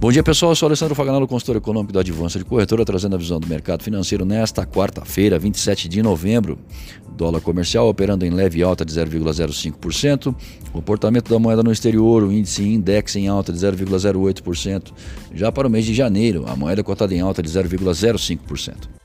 Bom dia, pessoal. Eu sou Alessandro Faganello, consultor econômico da Advança de Corretora, trazendo a visão do mercado financeiro nesta quarta-feira, 27 de novembro. Dólar comercial operando em leve alta de 0,05%. Comportamento da moeda no exterior, o índice index em alta de 0,08%. Já para o mês de janeiro, a moeda cotada em alta de 0,05%.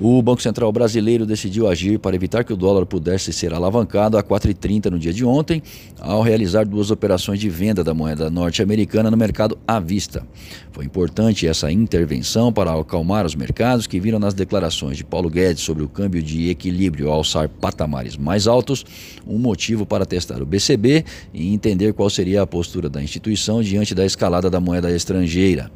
O Banco Central brasileiro decidiu agir para evitar que o dólar pudesse ser alavancado a 4,30 no dia de ontem, ao realizar duas operações de venda da moeda norte-americana no mercado à vista. Foi importante essa intervenção para acalmar os mercados que viram nas declarações de Paulo Guedes sobre o câmbio de equilíbrio alçar patamares mais altos um motivo para testar o BCB e entender qual seria a postura da instituição diante da escalada da moeda estrangeira.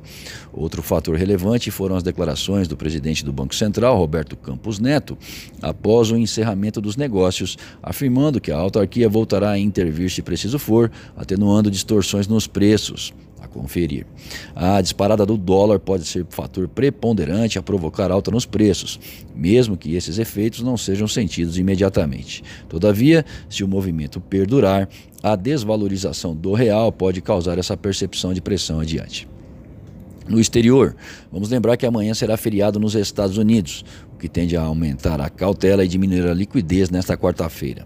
Outro fator relevante foram as declarações do presidente do Banco Central, Campos Neto, após o encerramento dos negócios, afirmando que a autarquia voltará a intervir se preciso for, atenuando distorções nos preços. A conferir. A disparada do dólar pode ser fator preponderante a provocar alta nos preços, mesmo que esses efeitos não sejam sentidos imediatamente. Todavia, se o movimento perdurar, a desvalorização do real pode causar essa percepção de pressão adiante. No exterior, vamos lembrar que amanhã será feriado nos Estados Unidos, que tende a aumentar a cautela e diminuir a liquidez nesta quarta-feira.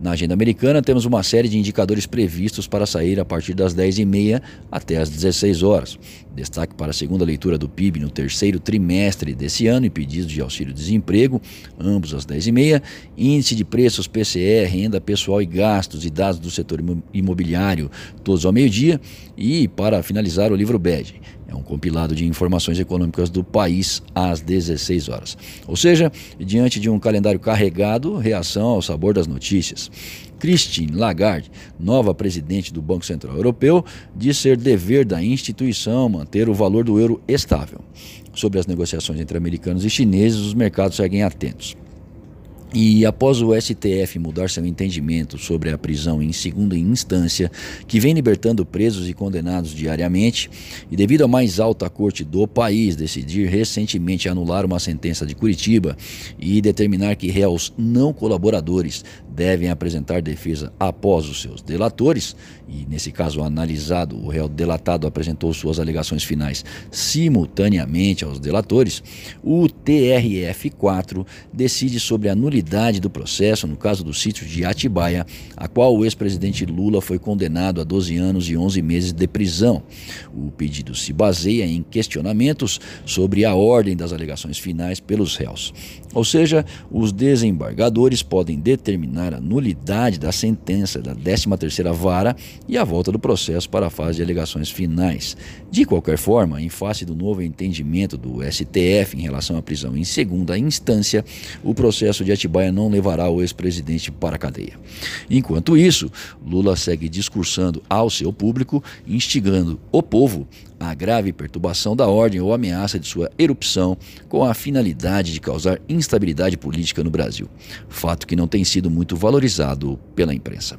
Na agenda americana, temos uma série de indicadores previstos para sair a partir das 10h30 até as 16 horas. Destaque para a segunda leitura do PIB no terceiro trimestre desse ano e pedidos de auxílio-desemprego, ambos às 10h30, índice de preços PCE, renda pessoal e gastos e dados do setor imobiliário, todos ao meio-dia, e, para finalizar, o livro BED é um compilado de informações econômicas do país às 16 horas. Ou seja, diante de um calendário carregado, reação ao sabor das notícias. Christine Lagarde, nova presidente do Banco Central Europeu, diz ser dever da instituição manter o valor do euro estável. Sobre as negociações entre americanos e chineses, os mercados seguem atentos. E após o STF mudar seu entendimento sobre a prisão em segunda instância, que vem libertando presos e condenados diariamente, e devido à mais alta corte do país decidir recentemente anular uma sentença de Curitiba e determinar que réus não colaboradores devem apresentar defesa após os seus delatores, e nesse caso analisado, o réu delatado apresentou suas alegações finais simultaneamente aos delatores, o TRF4 decide sobre a nulidade do processo no caso do sítio de Atibaia, a qual o ex-presidente Lula foi condenado a 12 anos e 11 meses de prisão. O pedido se baseia em questionamentos sobre a ordem das alegações finais pelos réus. Ou seja, os desembargadores podem determinar a nulidade da sentença da 13ª vara e a volta do processo para a fase de alegações finais. De qualquer forma, em face do novo entendimento do STF em relação à prisão em segunda instância, o processo de Atibaia não levará o ex-presidente para a cadeia. Enquanto isso, Lula segue discursando ao seu público, instigando o povo a grave perturbação da ordem ou ameaça de sua erupção com a finalidade de causar instabilidade política no Brasil, fato que não tem sido muito valorizado pela imprensa.